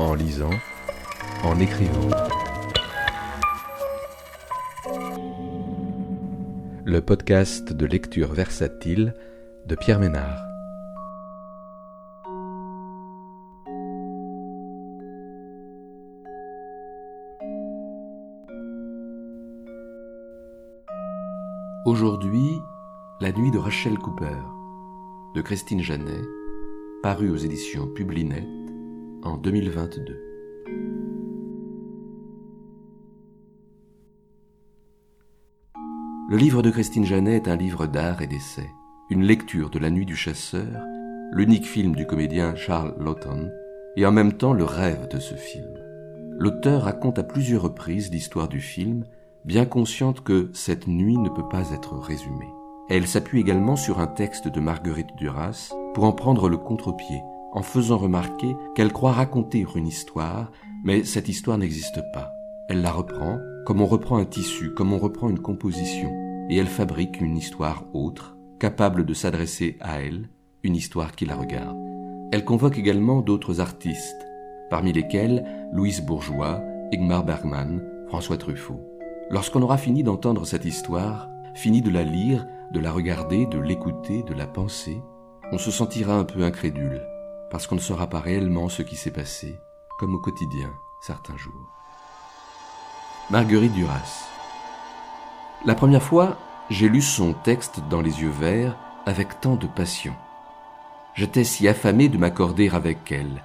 en lisant, en écrivant. Le podcast de lecture versatile de Pierre Ménard. Aujourd'hui, La nuit de Rachel Cooper, de Christine Janet, paru aux éditions Publinet en 2022. Le livre de Christine Janet est un livre d'art et d'essai, une lecture de La Nuit du Chasseur, l'unique film du comédien Charles Lawton, et en même temps le rêve de ce film. L'auteur raconte à plusieurs reprises l'histoire du film, bien consciente que cette nuit ne peut pas être résumée. Elle s'appuie également sur un texte de Marguerite Duras pour en prendre le contre-pied en faisant remarquer qu'elle croit raconter une histoire, mais cette histoire n'existe pas. Elle la reprend comme on reprend un tissu, comme on reprend une composition, et elle fabrique une histoire autre, capable de s'adresser à elle, une histoire qui la regarde. Elle convoque également d'autres artistes, parmi lesquels Louise Bourgeois, Igmar Bergman, François Truffaut. Lorsqu'on aura fini d'entendre cette histoire, fini de la lire, de la regarder, de l'écouter, de la penser, on se sentira un peu incrédule, parce qu'on ne saura pas réellement ce qui s'est passé, comme au quotidien, certains jours. Marguerite Duras. La première fois, j'ai lu son texte dans les yeux verts avec tant de passion. J'étais si affamé de m'accorder avec elle,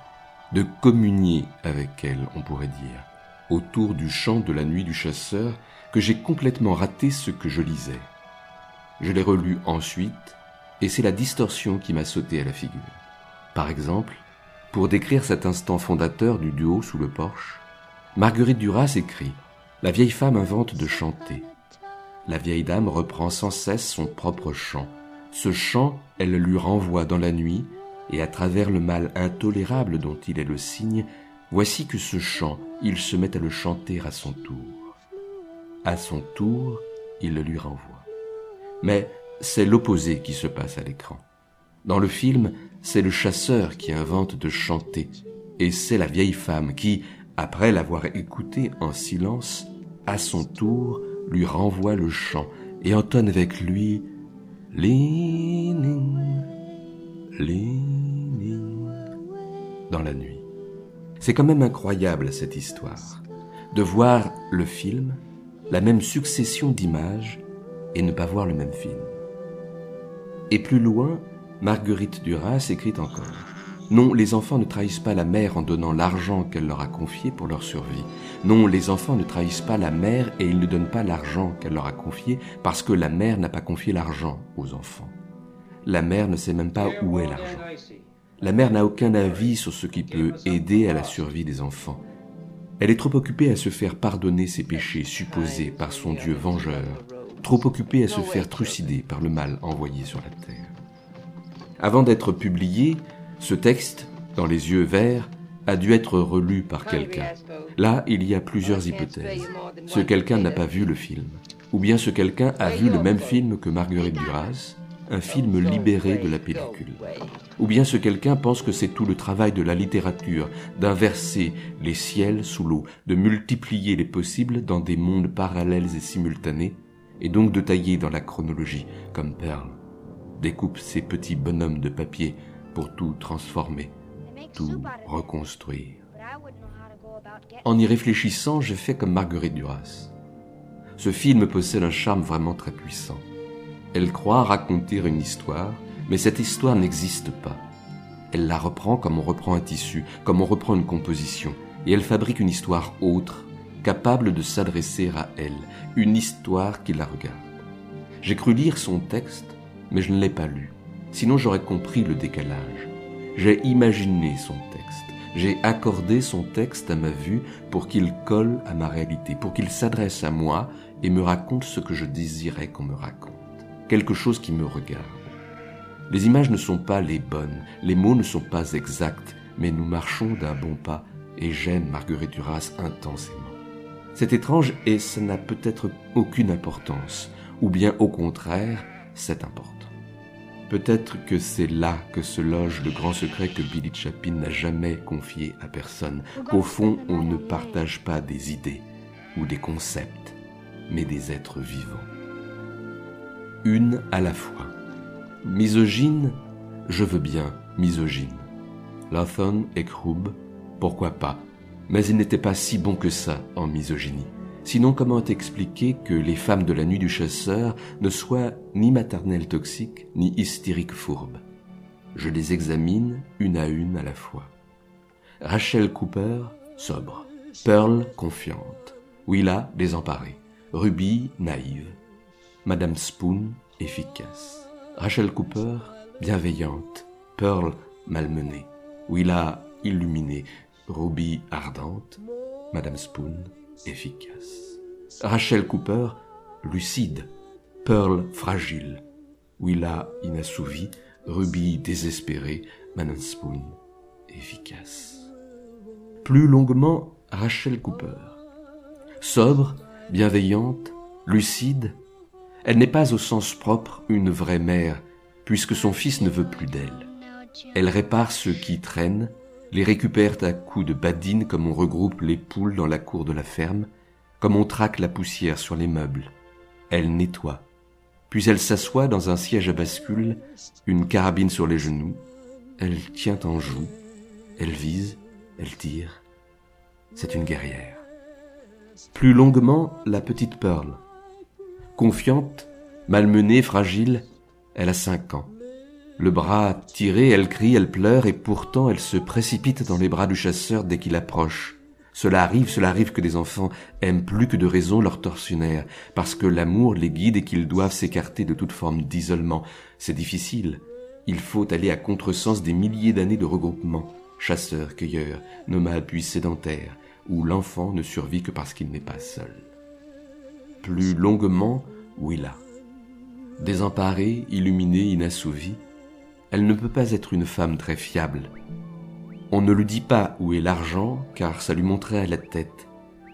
de communier avec elle, on pourrait dire, autour du chant de la nuit du chasseur, que j'ai complètement raté ce que je lisais. Je l'ai relu ensuite, et c'est la distorsion qui m'a sauté à la figure. Par exemple, pour décrire cet instant fondateur du duo sous le porche, Marguerite Duras écrit La vieille femme invente de chanter. La vieille dame reprend sans cesse son propre chant. Ce chant, elle lui renvoie dans la nuit, et à travers le mal intolérable dont il est le signe, voici que ce chant, il se met à le chanter à son tour. À son tour, il le lui renvoie. Mais c'est l'opposé qui se passe à l'écran. Dans le film, c'est le chasseur qui invente de chanter, et c'est la vieille femme qui, après l'avoir écouté en silence, à son tour lui renvoie le chant et entonne avec lui Leaning, leaning dans la nuit. C'est quand même incroyable cette histoire, de voir le film, la même succession d'images, et ne pas voir le même film. Et plus loin, Marguerite Duras écrit encore. Non, les enfants ne trahissent pas la mère en donnant l'argent qu'elle leur a confié pour leur survie. Non, les enfants ne trahissent pas la mère et ils ne donnent pas l'argent qu'elle leur a confié parce que la mère n'a pas confié l'argent aux enfants. La mère ne sait même pas où est l'argent. La mère n'a aucun avis sur ce qui peut aider à la survie des enfants. Elle est trop occupée à se faire pardonner ses péchés supposés par son Dieu vengeur, trop occupée à se faire trucider par le mal envoyé sur la terre. Avant d'être publié, ce texte, dans les yeux verts, a dû être relu par quelqu'un. Là, il y a plusieurs hypothèses. Ce quelqu'un n'a pas vu le film. Ou bien ce quelqu'un a vu le même film que Marguerite Duras, un film libéré de la pellicule. Ou bien ce quelqu'un pense que c'est tout le travail de la littérature, d'inverser les ciels sous l'eau, de multiplier les possibles dans des mondes parallèles et simultanés, et donc de tailler dans la chronologie comme perle découpe ces petits bonhommes de papier pour tout transformer, tout reconstruire. En y réfléchissant, j'ai fait comme Marguerite Duras. Ce film possède un charme vraiment très puissant. Elle croit raconter une histoire, mais cette histoire n'existe pas. Elle la reprend comme on reprend un tissu, comme on reprend une composition, et elle fabrique une histoire autre, capable de s'adresser à elle, une histoire qui la regarde. J'ai cru lire son texte mais je ne l'ai pas lu. Sinon j'aurais compris le décalage. J'ai imaginé son texte. J'ai accordé son texte à ma vue pour qu'il colle à ma réalité, pour qu'il s'adresse à moi et me raconte ce que je désirais qu'on me raconte. Quelque chose qui me regarde. Les images ne sont pas les bonnes, les mots ne sont pas exacts, mais nous marchons d'un bon pas et j'aime Marguerite Duras intensément. C'est étrange et ça n'a peut-être aucune importance, ou bien au contraire, c'est important. Peut-être que c'est là que se loge le grand secret que Billy Chapin n'a jamais confié à personne, qu'au fond on ne partage pas des idées ou des concepts, mais des êtres vivants. Une à la fois. Misogyne, je veux bien, misogyne. Lathon et Krub, pourquoi pas, mais il n'était pas si bon que ça en misogynie. Sinon, comment expliquer que les femmes de la nuit du chasseur ne soient ni maternelles toxiques, ni hystériques fourbes? Je les examine une à une à la fois. Rachel Cooper, sobre. Pearl, confiante. Willa, désemparée. Ruby, naïve. Madame Spoon, efficace. Rachel Cooper, bienveillante. Pearl, malmenée. Willa, illuminée. Ruby, ardente. Madame Spoon, efficace. Rachel Cooper, lucide. Pearl, fragile. Willa, inassouvie. Ruby, désespérée. Manon Spoon, efficace. Plus longuement, Rachel Cooper. Sobre, bienveillante, lucide, elle n'est pas au sens propre une vraie mère, puisque son fils ne veut plus d'elle. Elle répare ceux qui traînent, les récupère à coups de badine comme on regroupe les poules dans la cour de la ferme, comme on traque la poussière sur les meubles. Elle nettoie. Puis elle s'assoit dans un siège à bascule, une carabine sur les genoux. Elle tient en joue. Elle vise. Elle tire. C'est une guerrière. Plus longuement, la petite Pearl. Confiante, malmenée, fragile, elle a cinq ans. Le bras tiré, elle crie, elle pleure, et pourtant elle se précipite dans les bras du chasseur dès qu'il approche. Cela arrive, cela arrive que des enfants aiment plus que de raison leur tortionnaire, parce que l'amour les guide et qu'ils doivent s'écarter de toute forme d'isolement. C'est difficile. Il faut aller à contresens des milliers d'années de regroupement, chasseurs, cueilleurs, nomades puis sédentaires, où l'enfant ne survit que parce qu'il n'est pas seul. Plus longuement, Willa. Désemparée, illuminée, inassouvie, elle ne peut pas être une femme très fiable. On ne lui dit pas où est l'argent, car ça lui montrait la tête.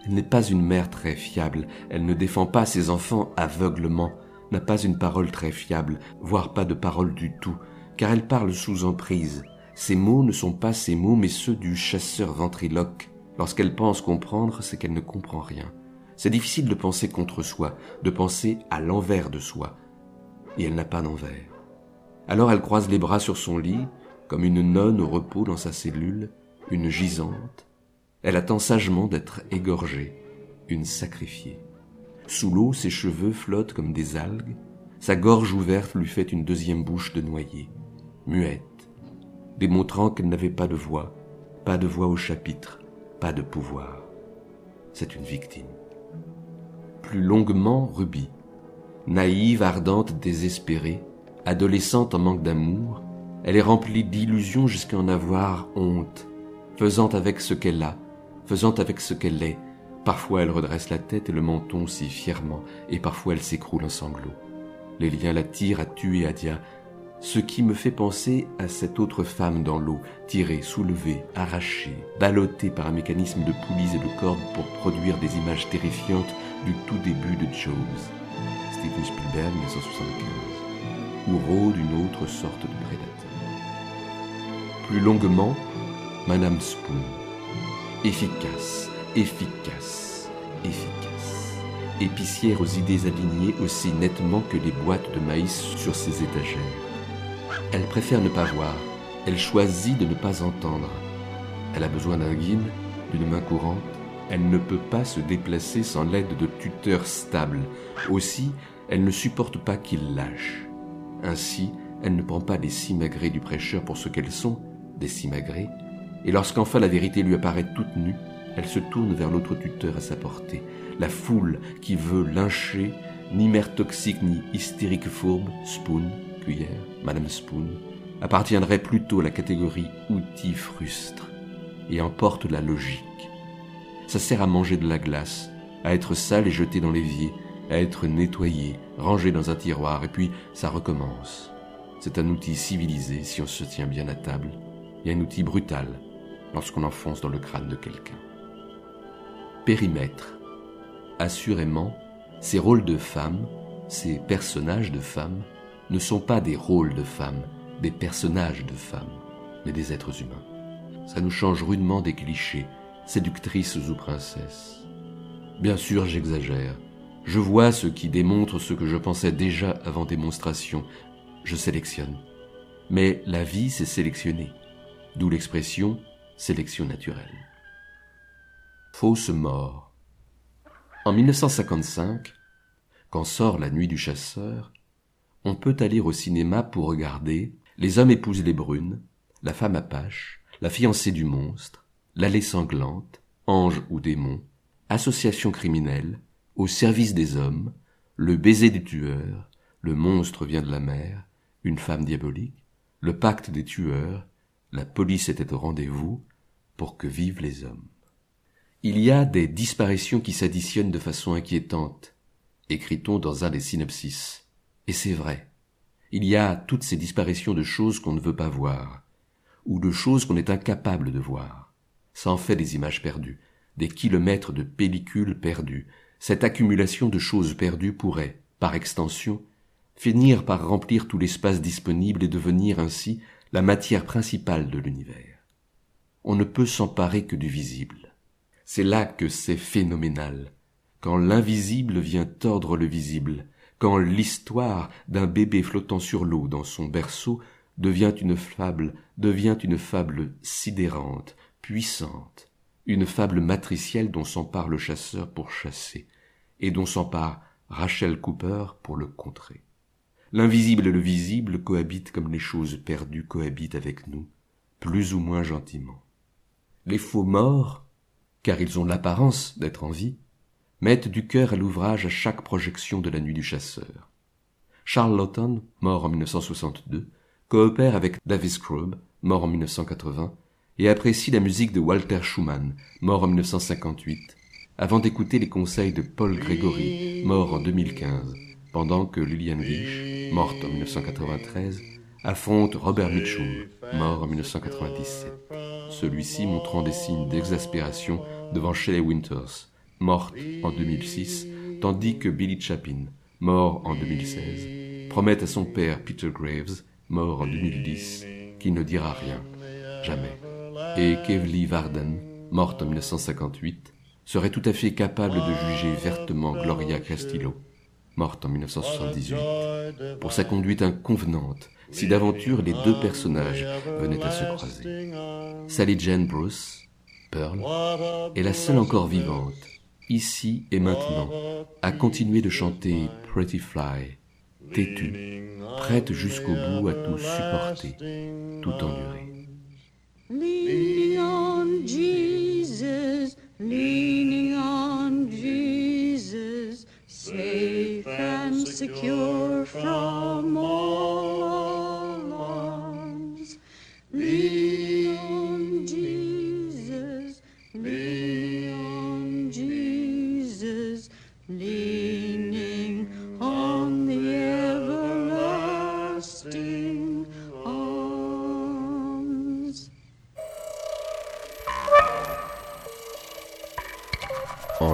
Elle n'est pas une mère très fiable, elle ne défend pas ses enfants aveuglement, n'a pas une parole très fiable, voire pas de parole du tout, car elle parle sous emprise. Ses mots ne sont pas ses mots, mais ceux du chasseur ventriloque. Lorsqu'elle pense comprendre, c'est qu'elle ne comprend rien. C'est difficile de penser contre soi, de penser à l'envers de soi. Et elle n'a pas d'envers. Alors elle croise les bras sur son lit, comme une nonne au repos dans sa cellule, une gisante. Elle attend sagement d'être égorgée, une sacrifiée. Sous l'eau, ses cheveux flottent comme des algues, sa gorge ouverte lui fait une deuxième bouche de noyer, muette, démontrant qu'elle n'avait pas de voix, pas de voix au chapitre, pas de pouvoir. C'est une victime. Plus longuement, Ruby, naïve, ardente, désespérée, Adolescente en manque d'amour, elle est remplie d'illusions jusqu'à en avoir honte, faisant avec ce qu'elle a, faisant avec ce qu'elle est. Parfois elle redresse la tête et le menton si fièrement, et parfois elle s'écroule en sanglots. Les liens la tirent à tuer à dia, ce qui me fait penser à cette autre femme dans l'eau, tirée, soulevée, arrachée, ballottée par un mécanisme de poulies et de cordes pour produire des images terrifiantes du tout début de Jaws. Steven Spielberg, 1975 ou rôde une autre sorte de prédateur. Plus longuement, Madame Spoon. Efficace, efficace, efficace. Épicière aux idées alignées aussi nettement que les boîtes de maïs sur ses étagères. Elle préfère ne pas voir, elle choisit de ne pas entendre. Elle a besoin d'un guide, d'une main courante. Elle ne peut pas se déplacer sans l'aide de tuteurs stables. Aussi, elle ne supporte pas qu'il lâche. Ainsi, elle ne prend pas les simagrées du prêcheur pour ce qu'elles sont, des simagrées, et lorsqu'enfin la vérité lui apparaît toute nue, elle se tourne vers l'autre tuteur à sa portée, la foule qui veut lyncher, ni mère toxique ni hystérique fourbe, Spoon, cuillère, Madame Spoon, appartiendrait plutôt à la catégorie outil frustre et emporte la logique. Ça sert à manger de la glace, à être sale et jeté dans l'évier, être nettoyé, rangé dans un tiroir, et puis ça recommence. C'est un outil civilisé si on se tient bien à table, et un outil brutal lorsqu'on enfonce dans le crâne de quelqu'un. Périmètre. Assurément, ces rôles de femmes, ces personnages de femmes, ne sont pas des rôles de femmes, des personnages de femmes, mais des êtres humains. Ça nous change rudement des clichés, séductrices ou princesses. Bien sûr, j'exagère. Je vois ce qui démontre ce que je pensais déjà avant démonstration. Je sélectionne. Mais la vie, c'est sélectionner. D'où l'expression sélection naturelle. Fausse mort. En 1955, quand sort La Nuit du Chasseur, on peut aller au cinéma pour regarder Les hommes épousent les brunes, La femme apache, La fiancée du monstre, L'allée sanglante, Ange ou démon, Association criminelle, Au service des hommes, Le baiser du tueur, Le monstre vient de la mer, Une femme diabolique, Le pacte des tueurs, La police était au rendez-vous, pour que vivent les hommes. Il y a des disparitions qui s'additionnent de façon inquiétante, écrit-on dans un des synopsis. Et c'est vrai. Il y a toutes ces disparitions de choses qu'on ne veut pas voir, ou de choses qu'on est incapable de voir. Ça en fait des images perdues, des kilomètres de pellicules perdues. Cette accumulation de choses perdues pourrait, par extension, finir par remplir tout l'espace disponible et devenir ainsi la matière principale de l'univers. On ne peut s'emparer que du visible. C'est là que c'est phénoménal, quand l'invisible vient tordre le visible, quand l'histoire d'un bébé flottant sur l'eau dans son berceau devient une fable, devient une fable sidérante, puissante, une fable matricielle dont s'empare le chasseur pour chasser, et dont s'empare Rachel Cooper pour le contrer. L'invisible et le visible cohabitent comme les choses perdues cohabitent avec nous, plus ou moins gentiment. Les faux morts, car ils ont l'apparence d'être en vie, mettent du cœur à l'ouvrage à chaque projection de la nuit du chasseur. Charles Lawton, mort en 1962, coopère avec Davis Scrooge, mort en 1980, et apprécie la musique de Walter Schumann, mort en 1958, avant d'écouter les conseils de Paul Gregory, mort en 2015, pendant que Lillian Gish, morte en 1993, affronte Robert Mitchum, mort en 1997, celui-ci montrant des signes d'exaspération devant Shelley Winters, morte en 2006, tandis que Billy Chapin, mort en 2016, promet à son père Peter Graves, mort en 2010, qu'il ne dira rien, jamais. Et Kevly Varden, morte en 1958, serait tout à fait capable de juger vertement Gloria Castillo, morte en 1978, pour sa conduite inconvenante si d'aventure les deux personnages venaient à se croiser. Sally Jane Bruce, Pearl, est la seule encore vivante ici et maintenant, à continuer de chanter Pretty Fly, têtue, prête jusqu'au bout à tout supporter, tout endurer. Leaning on Jesus, leaning on Jesus, safe and secure from all